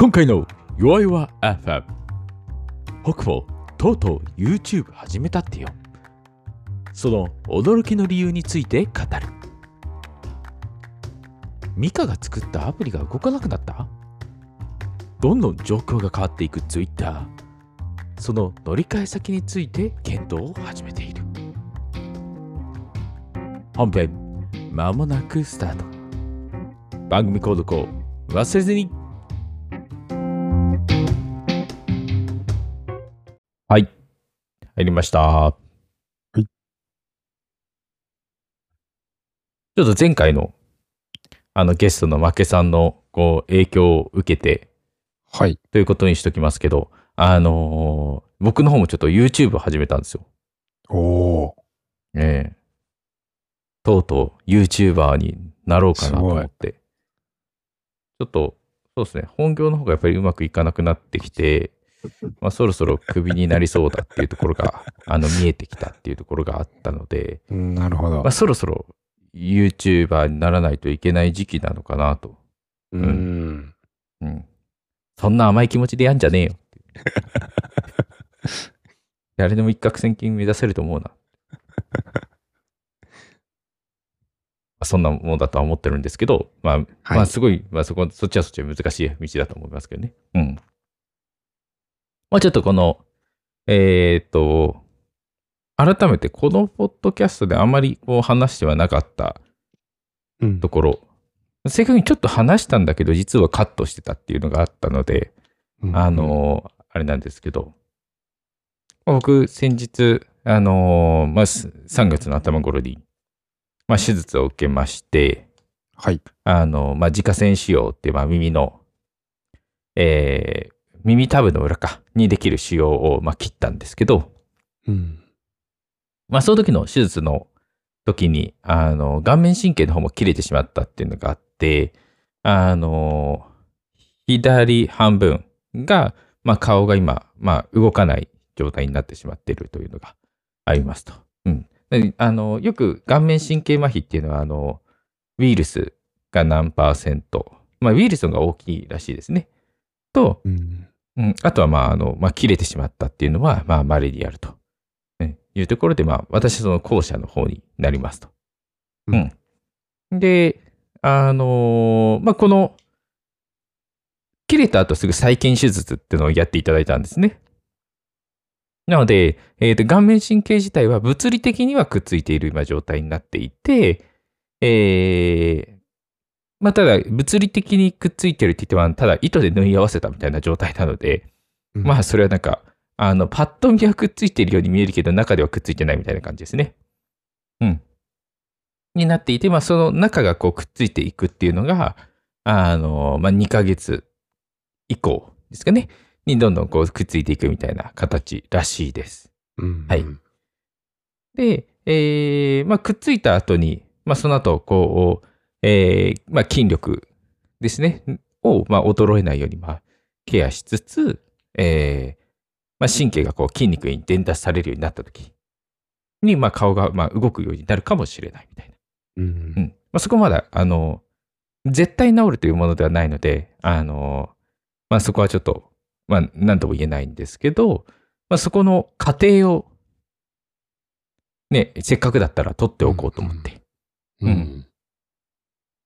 今回の弱々 FM 北方とうとう YouTube 始めたってよ。その驚きの理由について語る。ミカが作ったアプリが動かなくなった？どんどん状況が変わっていく Twitter その乗り換え先について検討を始めている。本編まもなくスタート。番組購読を忘れずに入りましたはいちょっと前回のあのゲストの負けさんのこう影響を受けてはい。ということにしときますけど、あのー僕の方もちょっと YouTube を始めたんですよ。おおええとうとう YouTuber になろうかなと思って。ちょっと、そうですね、本業の方がやっぱりうまくいかなくなってきて、まあそろそろクビになりそうだっていうところが、あの、見えてきたっていうところがあったので、ー。なるほどまあ。そろそろ YouTuber にならないといけない時期なのかなと。うーん。うん。そんな甘い気持ちでやんじゃねえよ。誰でも一攫千金目指せると思うな。そんなものだとは思ってるんですけど、まあ、はいまあすごい、まあそこ、そっちはそっちで難しい道だと思いますけどね。うん。まあちょっとこの、えーっと、改めてこのポッドキャストであまりこう話してはなかったうん。ところ、正確にちょっと話したんだけど、実はカットしてたっていうのがあったので、あ、のーあれなんですけど、僕、先日、あのーまあ、す3月の頭頃に、まあ、手術を受けまして、はい。あのーまあ、自家栓腫瘍っていう、まあ、耳の、えー耳たぶの裏か、にできる腫瘍を、まあ、切ったんですけど、うん。まあ、その時の手術の時に、あの、顔面神経の方も切れてしまったっていうのがあって、あの、左半分が、まあ、顔が今、まあ、動かない状態になってしまっているというのがありますと。うん。であの、よく顔面神経麻痺っていうのは、あの、ウイルスが何パーセント、まあ、ウイルスが大きいらしいですね。と、うん。うん、あとは、まあ、あの、まあ、切れてしまったっていうのは、まあ、稀にあると、ねいうところで、まあ、私はその後者の方になりますと。うん。で、あのーまあ、この、切れた後すぐ再建手術っていうのをやっていただいたんですね。なので、えーと、顔面神経自体は物理的にはくっついている今状態になっていて、えーまあ、ただ、物理的にくっついてるって言っても、ただ糸で縫い合わせたみたいな状態なので、うんまあ、それはなんか、あの、パッと見はくっついてるように見えるけど、中ではくっついてないみたいな感じですね。うん。になっていて、まあ、その中がこうくっついていくっていうのが、あの、まあ、2ヶ月以降ですかね、にどんどんこうくっついていくみたいな形らしいです。うんはいで、えーまあ、くっついた後に、まあ、その後、こう、えーまあ、筋力ですね、を、まあ、衰えないように、まあ、ケアしつつ、えーまあ、神経がこう筋肉に伝達されるようになった時に、まあ、顔が、まあ、動くようになるかもしれないみたいな。うんうん。まあ、そこまだ、あの、絶対治るというものではないので、あの、まあ、そこはちょっと、まあ、なんとも言えないんですけど、まあ、そこの過程を、ね、せっかくだったら取っておこうと思って、ううんん。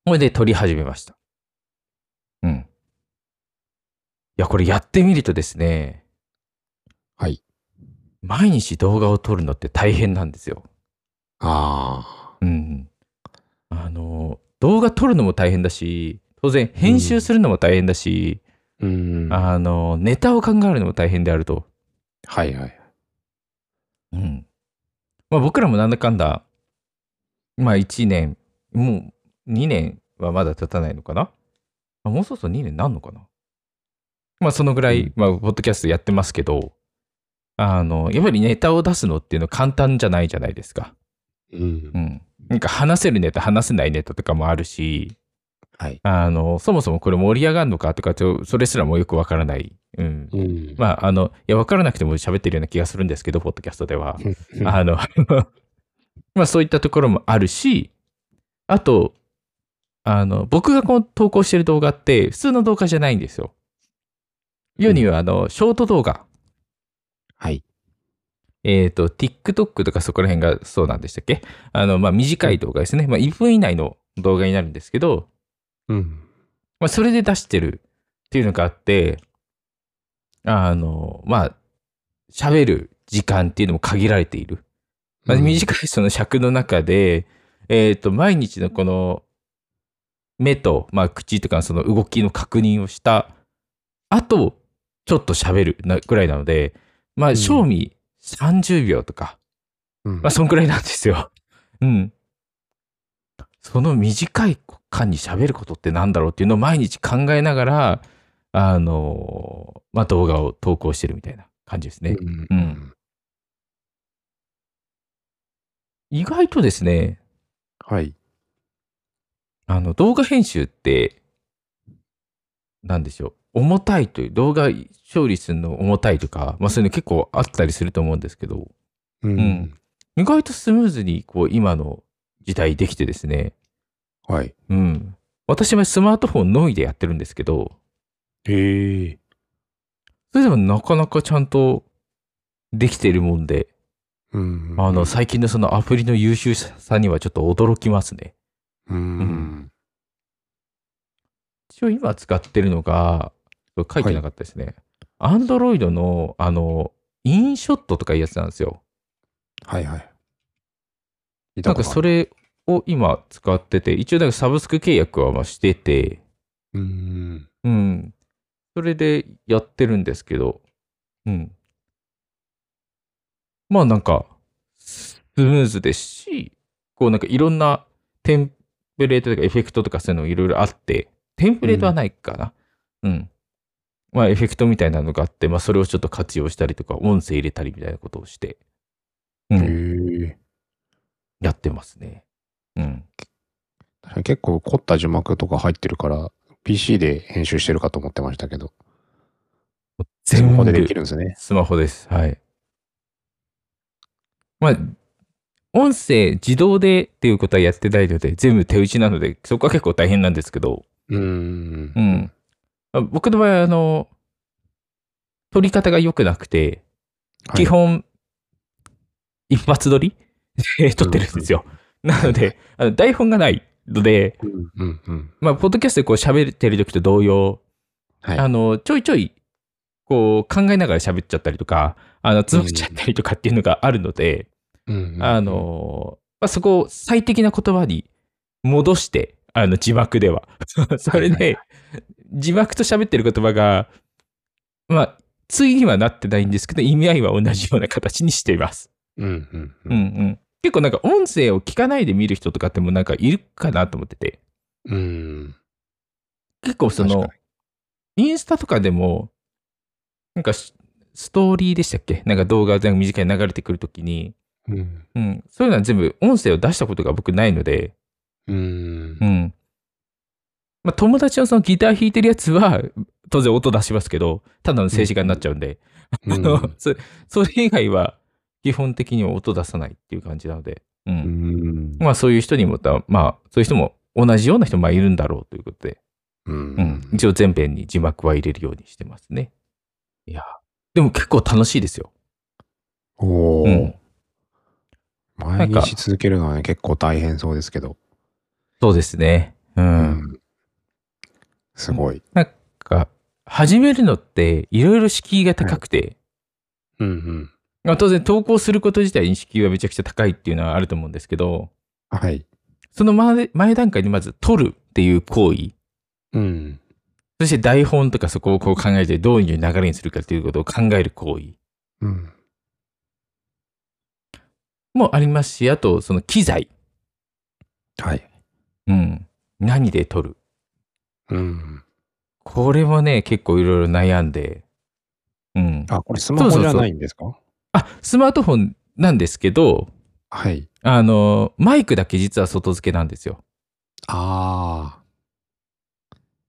それで撮り始めました。うん。いや、これやってみるとですね、はい。毎日動画を撮るのって大変なんですよ。あうん。あの、動画撮るのも大変だし、当然編集するのも大変だし、あ。うん。あの、ネタを考えるのも大変であると。はいはい。うん。まあ僕らもなんだかんだ、まあ1年、もう2年はまだ経たないのかな？あもうそろそろ2年なんのかな？まあそのぐらい、うんまあポッドキャストやってますけど、あの、やっぱりネタを出すのっていうのは簡単じゃないじゃないですか。うんう。ん。なんか話せるネタ、話せないネタとかもあるし、はい。あの、そもそもこれ盛り上がるのかとかと、それすらもよくわからない。うん。うん。まあ、あの、いや、わからなくても喋ってるような気がするんですけど、ポッドキャストでは。あ、あの、まあそういったところもあるし、あと、あの、僕がこう投稿してる動画って普通の動画じゃないんですよ。世には、あの、ショート動画、はい。えっ、と、TikTok とかそこら辺がそうなんでしたっけ？あの、まあ、短い動画ですね。まあ、1分以内の動画になるんですけど、うん。まあ、それで出してるっていうのがあって、あの、まあ、喋る時間っていうのも限られている。まあ、うん短いその尺の中で、えっ、と、毎日のこの、目と、まあ、口とかのその動きの確認をした後、ちょっと喋るなぐらいなので、まあ、うん賞味30秒とか、うんまあ、そんくらいなんですよ。うん。その短い間に喋ることってなんだろうっていうのを毎日考えながら、あのまあ、動画を投稿してるみたいな感じですね。うんうん意外とですね、はい。あの、動画編集って、なんでしょう、重たいという、動画処理するの重たいとか、まあそういうの結構あったりすると思うんですけど、うんん意外とスムーズに、こう、今の時代できてですね、はい。うん。私はスマートフォンのみでやってるんですけど、へえ。それでもなかなかちゃんとできているもんで、うん。あの、最近のそのアプリの優秀さにはちょっと驚きますね。うん。一応今使ってるのが、書いてなかったですね。アンドロイドの、あの、インショットとかいうやつなんですよ。はいはい。なんかそれを今使ってて、一応なんかサブスク契約はまあしてて、うん。うん。それでやってるんですけど、うん。まあなんか、スムーズですし、こうなんかいろんなテンプレートとかエフェクトとかそういうのいろいろあって、テンプレートはないかな。うん。まあエフェクトみたいなのがあって、まあそれをちょっと活用したりとか、音声入れたりみたいなことをして、うへん、え。やってますね。うん。結構凝った字幕とか入ってるから、PC で編集してるかと思ってましたけど、スマホでできるんですね。スマホです。はい。まあ、音声自動でっていうことはやってないので、全部手打ちなので、そこは結構大変なんですけど、うんう。ん。まあ僕の場合は、あの、撮り方が良くなくて、はい基本、一発撮りで撮ってるんですよ。なので、あの台本がないので、うんうんうん。まあ、ポッドキャストでこう喋ってる時と同様、はい。あの、ちょいちょい、こう考えながら喋っちゃったりとか、あの、つぶっちゃったりとかっていうのがあるので、うんうんあ、の、まあ、そこを最適な言葉に戻して、あの、字幕では。それで、字幕と喋ってる言葉が、まあ、対にはなってないんですけど、意味合いは同じような形にしています。うんうんう。うんんうん。結構なんか音声を聞かないで見る人とかってもなんかいるかなと思ってて、うん。結構そのインスタとかでも、なんかスストーリーでしたっけなんか動画が短い流れてくるときに、にうん。うん、そういうのは全部音声を出したことが僕ないので、うんう。ん。まあ、友達のそのギター弾いてるやつは、当然音出しますけど、ただの静止画になっちゃうんで、あのそそれ以外は基本的には音出さないっていう感じなので、う。うんん。まあそういう人にもた、まあそういう人も同じような人もまあいるんだろうということで、ううんん。一応全編に字幕は入れるようにしてますね。いや、でも結構楽しいですよ。おお、うん。毎日続けるのはね、結構大変そうですけど。そうですね。う。うんん。すごい。なんか、始めるのっていろいろ敷居が高くて、うんうん。まあ当然投稿すること自体に敷居はめちゃくちゃ高いっていうのはあると思うんですけど、はい。その前前段階にまず撮るっていう行為、うん。そして台本とかそこをこう考えてどういう流れにするかっていうことを考える行為うん。もありますし、あとその機材、はい。うん、何で撮る。うん。これもね、結構いろいろ悩んで、うん。あ、これスマホじゃないんですか？あ、スマートフォンなんですけど、はい。あの、マイクだけ実は外付けなんですよ。あ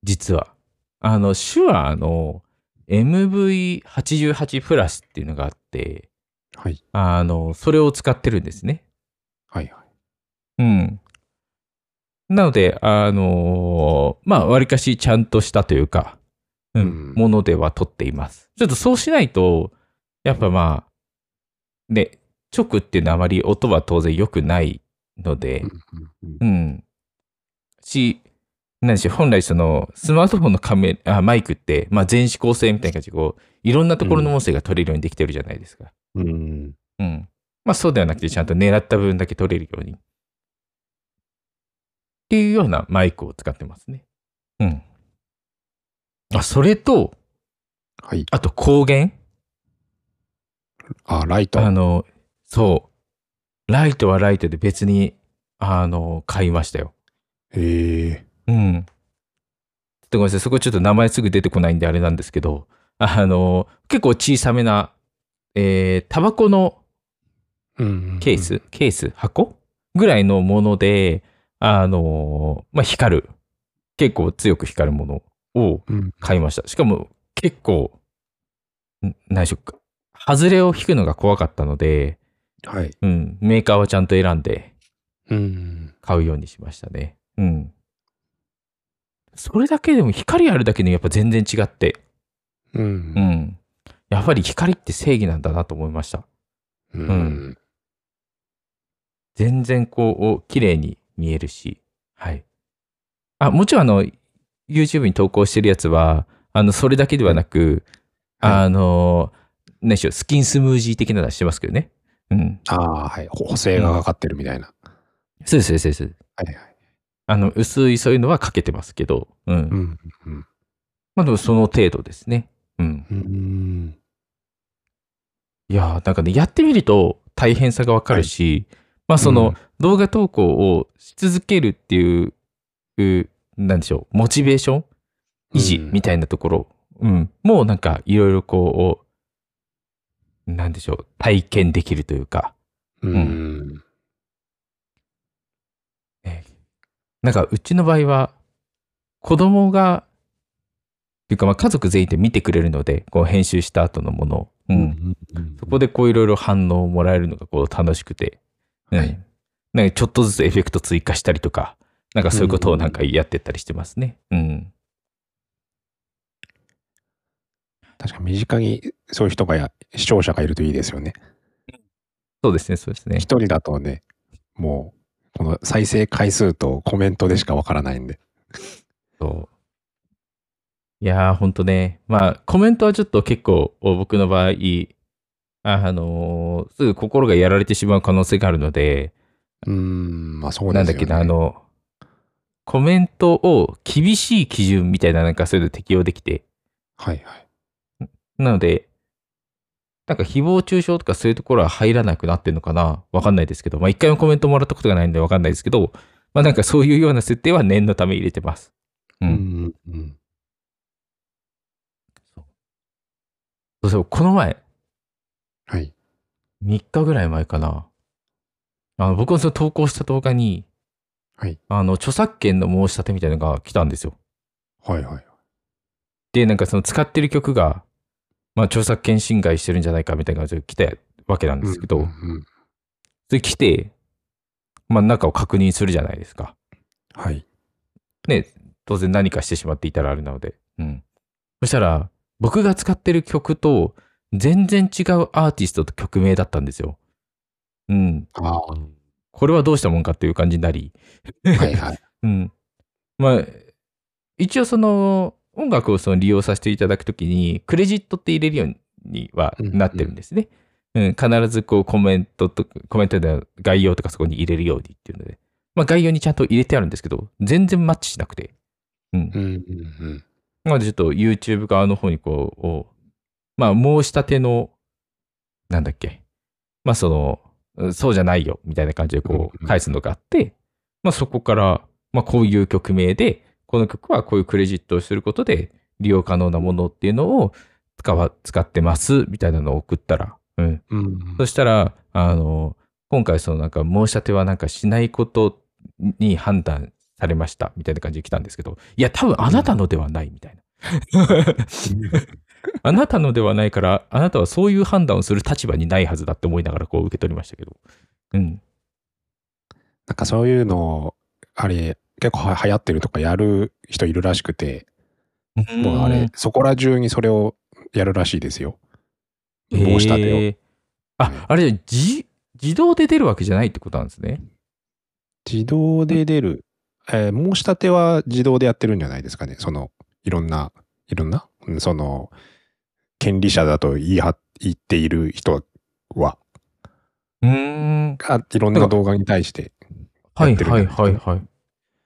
実は。あの、手話の MV88 プラスっていうのがあって、あ。はい。あの、それを使ってるんですね。はいはい。うん。なので、あのまあ、わりかしちゃんとしたというか、うんうんものでは撮っています。ちょっとそうしないと、やっぱまあ、で、直っていうのはあまり音は当然良くないので、うん。し、何でし本来その、スマートフォンのカメあマイクって、まあ全指向性みたいな感じで、こう、いろんなところの音声が取れるようにできてるじゃないですか。うん。うん。まあそうではなくて、ちゃんと狙った部分だけ取れるように。っていうようなマイクを使ってますね。うん。あ、それと、はい。あと光源？あ、ライト。あの、そう。ライトはライトで別に、あの、買いましたよ。へえ。うん。ちょっとごめんなさい。そこちょっと名前すぐ出てこないんであれなんですけど、あの、結構小さめな、えー、タバコのうん。ケース、ケース？箱？ぐらいのもので、あの、まあ、光る。結構強く光るものをうん。買いました。しかも結構、ん何でしょうか。外れを引くのが怖かったので、はい。うん、メーカーはちゃんと選んでうん。買うようにしましたね。うん。それだけでも光あるだけでやっぱ全然違って、う。うんん。やっぱり光って正義なんだなと思いました。うん。全然こう、綺麗に見えるし、はい。あ、もちろんあの、YouTube に投稿してるやつは、あの、それだけではなく、はいあの、何でしょう、スキンスムージー的なのはしてますけどね。うん。ああ、はい。ほ補正がかかってるみたいな。そうです、そうですそうです。はいはい。あの、薄いそういうのはかけてますけど、うん。うん。うん。まあでもその程度ですね。うん。うん。いやーなんかね、やってみると大変さがわかるし、まあその、うん動画投稿をし続けるっていう、うなんでしょう、モチベーション維持うんみたいなところ、うん、もうなんかいろいろこう、なんでしょう、体験できるというか、うん。なんかうちの場合は、子供が、っていうかまあ家族全員で見てくれるので、こう編集した後のものを、うん、うん。そこでこういろいろ反応をもらえるのがこう楽しくて、うんはいなんかちょっとずつエフェクト追加したりとか、なんかそういうことをなんかやってったりしてますね。うん。確か身近にそういう人がや、視聴者がいるといいですよね。そうですね、そうですね。一人だとね、もう、この再生回数とコメントでしかわからないんで。そう。いやー、ほんとね。まあ、コメントはちょっと結構僕の場合、あのーすぐ心がやられてしまう可能性があるので、うーん、まあそうですよね。なんだっけな、あの、コメントを厳しい基準みたいななんかそういうの適用できて、はいはい。なので、なんか誹謗中傷とかそういうところは入らなくなってんのかなわかんないですけど、まあ一回もコメントもらったことがないんでわかんないですけど、まあなんかそういうような設定は念のため入れてます。う。うんん、うん。そうそう、この前、はい。3日ぐらい前かな。あの僕のその投稿した動画に、はい。あの、著作権の申し立てみたいなのが来たんですよ。はいはい。で、なんかその使ってる曲が、まあ著作権侵害してるんじゃないかみたいな感じで来たわけなんですけど、うんうんそれ来て、まあ中を確認するじゃないですか。はい。ね、当然何かしてしまっていたらあれなので。うん。そしたら、僕が使ってる曲と全然違うアーティストと曲名だったんですよ。うん。これはどうしたもんかっていう感じになり。はいはい。うん。まあ、一応その、音楽をその利用させていただくときに、クレジットって入れるようにはなってるんですね。うん、必ずこうコメントと、コメントで概要とかそこに入れるようにっていうので、まあ概要にちゃんと入れてあるんですけど、全然マッチしなくて。うん。うんうんうん。なのでちょっと YouTube 側の方にこう、おまあ申し立ての、なんだっけ。まあその、うんそうじゃないよ、みたいな感じでこう返すのがあって、まあそこから、まあこういう曲名で、この曲はこういうクレジットをすることで利用可能なものっていうのを使わ、使ってます、みたいなのを送ったら、うん。うんそしたら、あの、今回そのなんか申し立てはなんかしないことに判断されましたみたいな感じで来たんですけど、いや、多分あなたのではないみたいな。あなたのではないから、あなたはそういう判断をする立場にないはずだって思いながらこう受け取りましたけど。うん。なんかそういうのを、あれ、結構は流行ってるとかやる人いるらしくて、もうあれ、そこら中にそれをやるらしいですよ。申し立てを。えーあ、あれ、自、自動で出るわけじゃないってことなんですね。自動で出る、えー申し立ては自動でやってるんじゃないですかね。その、いろんな、いろんな、うんその、権利者だと言いは言っている人は、うーん。がいろんな動画に対して、はいやってるんはいはいはい。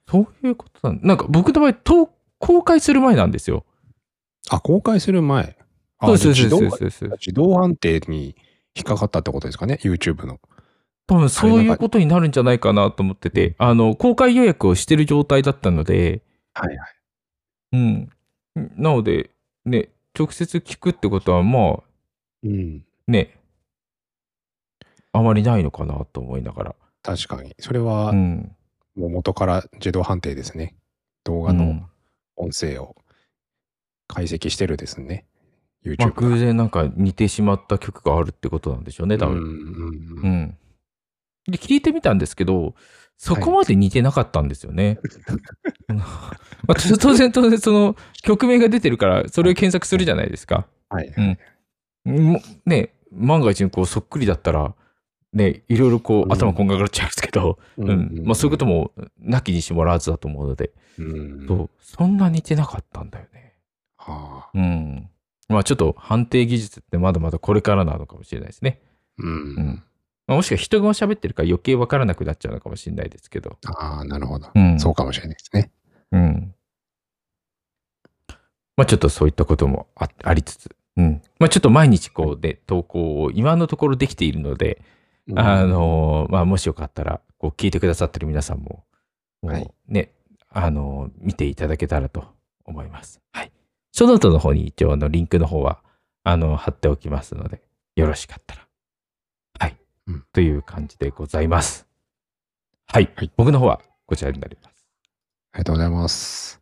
そういうことなんなんか僕の場合、と公開する前なんですよ。あ、公開する前。あそうですそうそうですそうです。自動判定に引っかかったってことですかね、YouTube の。多分そういうことになるんじゃないかなと思ってて、あの、公開予約をしてる状態だったので、はいはい。うん。なので、ね、直接聞くってことは、まあ、うん。ね、あまりないのかなと思いながら。確かに。それはう、ん。もう元から自動判定ですね。動画のうん音声を解析してるですね。YouTube まあ、が。偶然なんか似てしまった曲があるってことなんでしょうね、多分。うんうんううんん。で、聞いてみたんですけど、そこまで似てなかったんですよね。まあ、当然、当然、その曲名が出てるから、それを検索するじゃないですか。はい。うんもね、万が一にこうそっくりだったら、ね、いろいろこううん頭こんがらがっちゃうんですけど、ううんまあ、そういうこともなきにしもあらずだと思うので、うん。そうそんな似てなかったんだよね。はあ。うん。まあちょっと判定技術ってまだまだこれからなのかもしれないですね。う。うんん。まあ、もしくは人が喋ってるから余計わからなくなっちゃうのかもしれないですけど。ああ、なるほど。うん。そうかもしれないですね。うん。まあちょっとそういったこともあありつつ、うん。まあちょっと毎日こうで投稿を今のところできているので、あのーまあもしよかったら、こう聞いてくださってる皆さんも、もはいうね、あのー見ていただけたらと思います。はい。ショーノートの方に一応あのリンクの方は、あの、貼っておきますので、よろしかったら。という感じでございます。はい。はい僕の方はこちらになります。ありがとうございます。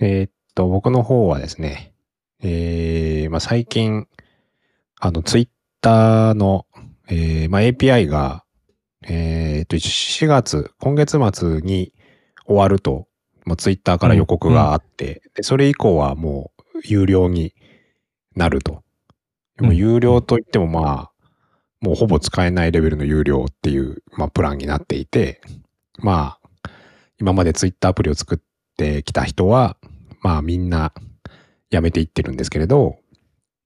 えーっと、僕の方はですね、えー、まあ、最近、あの、ツイッターの、えー、まあ、API が、えーっと、4月、今月末に終わると、まあ、ツイッターから予告があって、で、それ以降はもう有料になると。でもうん有料といってもまあ、もうほぼ使えないレベルの有料っていう、まあ、プランになっていて、まあ、今までツイッターアプリを作ってきた人は、まあみんなやめていってるんですけれど、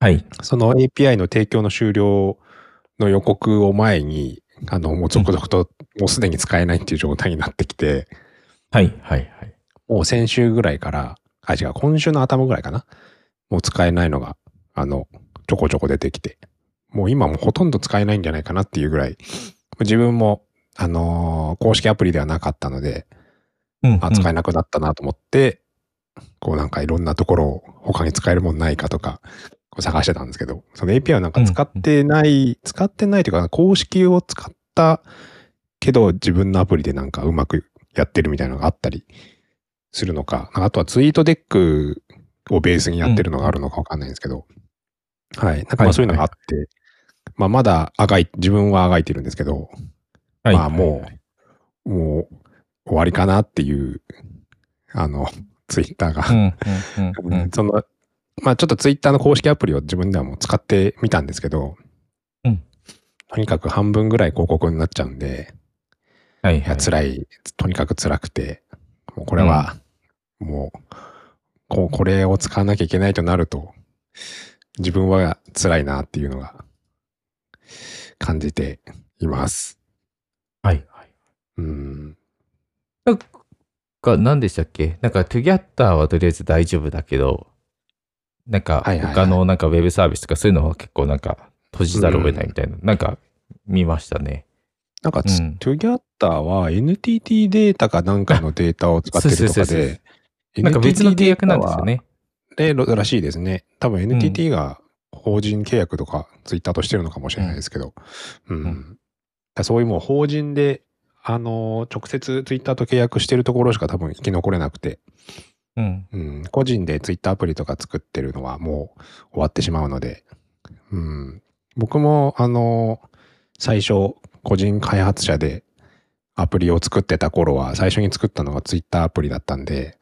はい。その API の提供の終了の予告を前に、あの、もう続々ともうすでに使えないっていう状態になってきて、はい。はい。はい。もう先週ぐらいから、あ、違う、今週の頭ぐらいかな。もう使えないのが、あの、ちょこちょこ出てきて、もう今もほとんど使えないんじゃないかなっていうぐらい、自分も、あのー公式アプリではなかったので、うんあ、使えい。なくなったなと思って、こうなんかいろんなところを他に使えるもんないかとか、こう探してたんですけど、その API をなんか使ってない、使ってないというか、公式を使ったけど自分のアプリでなんかうまくやってるみたいなのがあったりするのか、あとはツイートデックをベースにやってるのがあるのかわかんないんですけど、はい。なんかそういうのがあって、まあまだあがい、自分はあがいてるんですけど、はい。まあもう、もう終わりかなっていう、あの、ツイッターがう。ん。その、まあちょっとツイッターの公式アプリを自分ではもう使ってみたんですけど、うんとにかく半分ぐらい広告になっちゃうんで、はい。いやはい。辛い、とにかく辛くて、もうこれは、もう、こう、これを使わなきゃいけないとなると、自分は辛いなっていうのが感じています。はい。はい。うん。なんか、何でしたっけ？なんか、トゥギャッターはとりあえず大丈夫だけど、なんか、他のなんかウェブサービスとかそういうのは結構なんか、閉じざるを得ないみたいな、なんか、見ましたね。なんかつ、うんトゥギャッターは NTT データかなんかのデータを使ってるとかで、なんか別の契約なんですよね。で、らしいですね。多分 NTT が法人契約とかツイッターとしてるのかもしれないですけど、うん。うん。そういうもう法人で、あのー直接ツイッターと契約してるところしか多分生き残れなくて、うん。うん、個人でツイッターアプリとか作ってるのはもう終わってしまうので、うん、僕もあのー最初個人開発者でアプリを作ってた頃は最初に作ったのがツイッターアプリだったんで、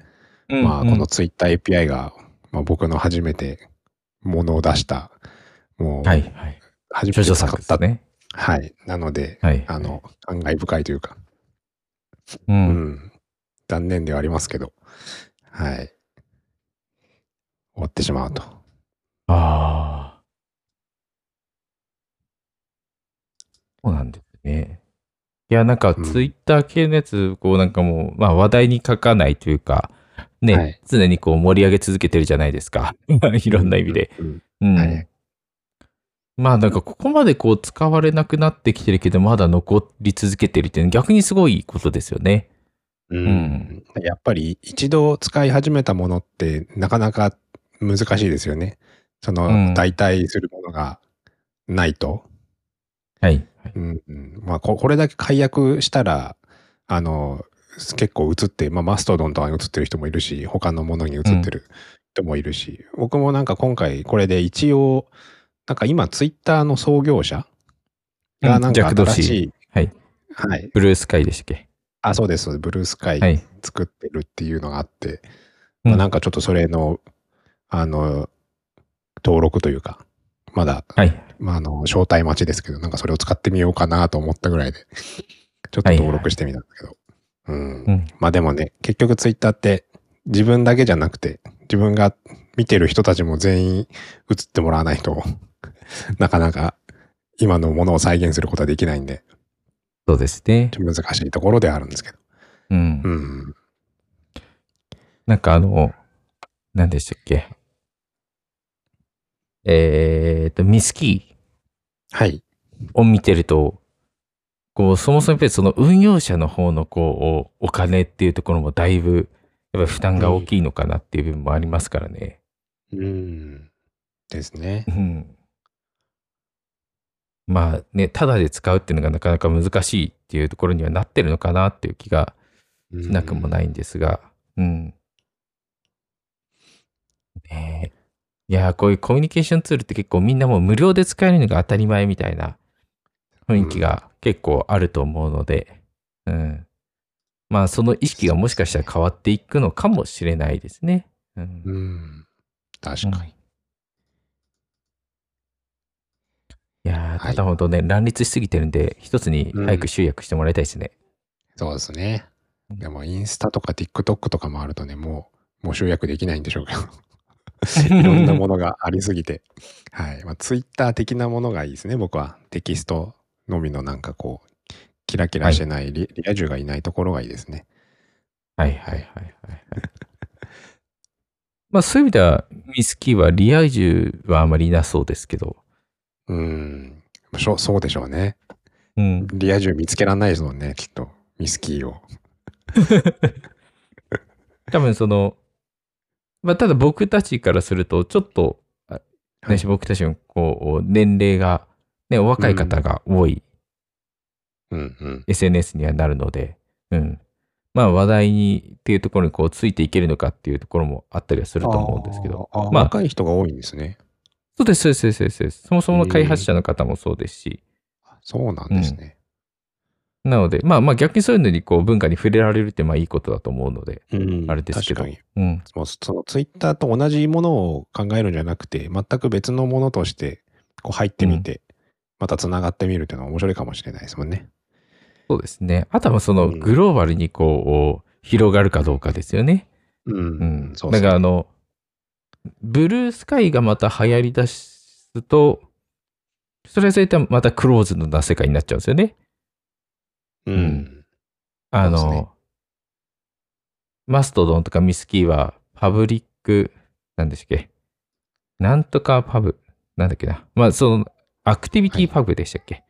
まあ、うん。この Twitter API が、まあ、僕の初めてものを出した、もう、はいはい。初めて使った。ね。はい。なので、はい。あの、感慨深いというか、う。うんん。残念ではありますけど、はい。終わってしまうと。ああ。そうなんですね。いや、なんか、うんツイッター系のやつ、こう、なんかもう、まあ、話題に書かないというか、ね、はい常にこう盛り上げ続けてるじゃないですか。いろんな意味で。うん。うん。はいまあ、なんか、ここまでこう、使われなくなってきてるけど、まだ残り続けてるっていうのは逆にすごいことですよね。うんんやっぱり一度使い始めたものってなかなか難しいですよね。そうんの代替するものがないと。はい。うんうんまあここれだけ解約したらあの結構映って、まあ、マストドンとかに映ってる人もいるし他のものに映ってる人もいるし、僕もなんか今回これで一応なんか今ツイッターの創業者がなんか新しい、はい。はい、ブルースカイでしたっけ？あそうですブルースカイはい。作ってるっていうのがあって、うんまあ、なんかちょっとそれの、あの、登録というか、まだ、はい。まあ、あの、招待待ちですけど、なんかそれを使ってみようかなと思ったぐらいで、ちょっと登録してみたんだけど。うん。うん。まあでもね、結局ツイッターって自分だけじゃなくて、自分が見てる人たちも全員映ってもらわないと、なかなか今のものを再現することはできないんで、そうですね。難しいところではあるんですけど。うん。うん。なんかあの、何でしたっけ？えーと、ミスキはい。ーを見てると、こう、そもそもやっぱりその運用者の方のこう、お金っていうところもだいぶ、やっぱり負担が大きいのかなっていう部分もありますからね。うん。ですねう。ん。まあね、ただで使うっていうのがなかなか難しいっていうところにはなってるのかなっていう気がしなくもないんですが、うん。ねえいやー、こういうコミュニケーションツールって結構みんなもう無料で使えるのが当たり前みたいな雰囲気が結構あると思うので、うん。まあ、その意識がもしかしたら変わっていくのかもしれないですね。うん。うん。確かに。いやー、はいただほんとね、乱立しすぎてるんで、一つに早く集約してもらいたいですね。そうですね。うんでも、インスタとか TikTok とかもあるとね、もう、もう集約できないんでしょうけど。いろんなものがありすぎて。はい。まあ、Twitter 的なものがいいですね、僕は。テキストのみのなんかこう、キラキラしてないリ,、リア充がいないところがいいですね。はいはいはいはいはい。まあそういう意味では、ミスキーはリア充はあまりいなそうですけど、うん。しょそうでしょうね。うん。リア充見つけらんないですもんね、きっと。ミスキーを。多分その、まあただ僕たちからすると、ちょっと、あはいね僕たちのこう、年齢が、ね、お若い方が多いうんうん。SNS にはなるので、うん。まあ話題にっていうところにこうついていけるのかっていうところもあったりはすると思うんですけど。あー。あまあ若い人が多いんですね。そうです、そうです、そうですそもそもの開発者の方もそうですし、そうなんですね。なので、まあまあ逆にそういうのにこう文化に触れられるってまあいいことだと思うので、うんあれですけど。確かに。うん。もうそのツイッターと同じものを考えるんじゃなくて、全く別のものとしてこう入ってみて、また繋がってみるっていうのは面白いかもしれないですもんね。そうですね。あとはそのうんグローバルにこう広がるかどうかですよね。うん。うん。そうですねだからあの、ブルースカイがまた流行り出すと、それはそれとまたクローズドな世界になっちゃうんですよね。ううんん。あの、ねマストドンとかミスキーはパブリック、なんでしたっけなんとかパブ、なんだっけな。まあ、その、アクティビティパブでしたっけ、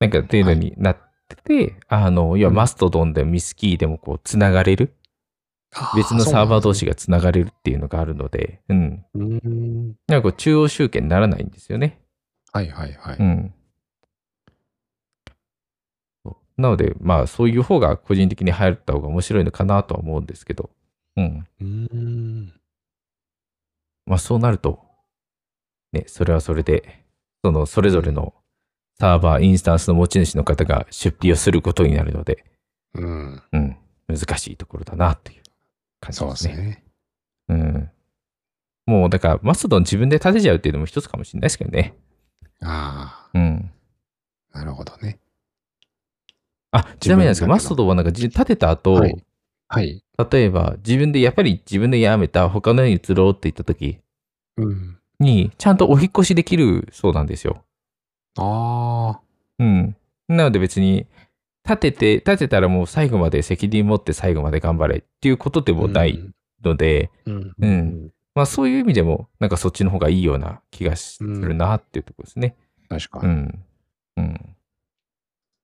なんかっていうのになってて、あの、要はうんマストドンでもミスキーでもこう、つながれる。別のサーバー同士が。がつながれるっていうのがあるので、うん。うん。なんかこう、中央集権にならないんですよね。はいはいはい。うん。なので、まあ、そういう方が個人的に流行った方が面白いのかなとは思うんですけど、うん。うん。まあ、そうなると、ね、それはそれで、その、それぞれのサーバー、インスタンスの持ち主の方が出費をすることになるので、うん。うん、難しいところだなという感じそうでね。ですすね。もうだからマストドン自分で立てちゃうっていうのも一つかもしれないですけどね。あうん。あ、なるほどね。あ、ちなみになんですけど、マストドンはなんかじ立てた後、はい。はい。例えば自分でやっぱり自分でやめた他のに移ろうって言った時うん。にちゃんとお引っ越しできるそうなんですよ。ああ。うん。なので別に立てて、立てたらもう最後まで責任持って最後まで頑張れっていうことでもないので、うん。うんまあそういう意味でもなんかそっちの方がいいような気がするなっていうところですね。確かに。うん。うん。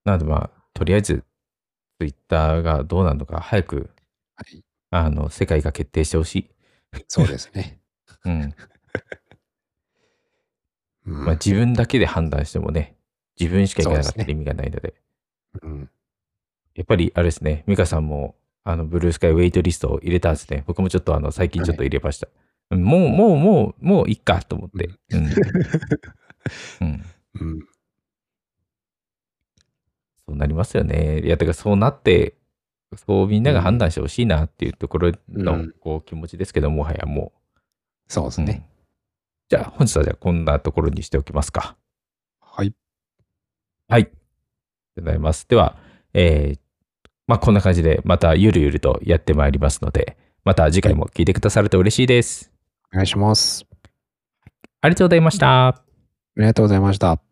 なのでまあ、とりあえず、ツイッターがどうなるのか、早く、はい。あの、世界が決定してほしい。そうですね。うん。自分だけで判断してもね、自分しかいけなかったら意味がないので、うん。やっぱりあれですね、美香さんも、あの、ブルースカイウェイトリストを入れたんですね。僕もちょっとあの、最近ちょっと入れました。うんもう、もう、もう、もういいかと思って。うん。うん。うん。そうなりますよね。いや、だからそうなって、そうみんなが判断してほしいなっていうところうのんこう気持ちですけど、もはやもう。そうですね。うんじゃあ、本日はじゃあこんなところにしておきますか。はい。はい。ございます。では、えーまあ、こんな感じで、またゆるゆるとやってまいりますので、また次回も聞いてくださると嬉しいです。お願いします。ありがとうございました。ありがとうございました。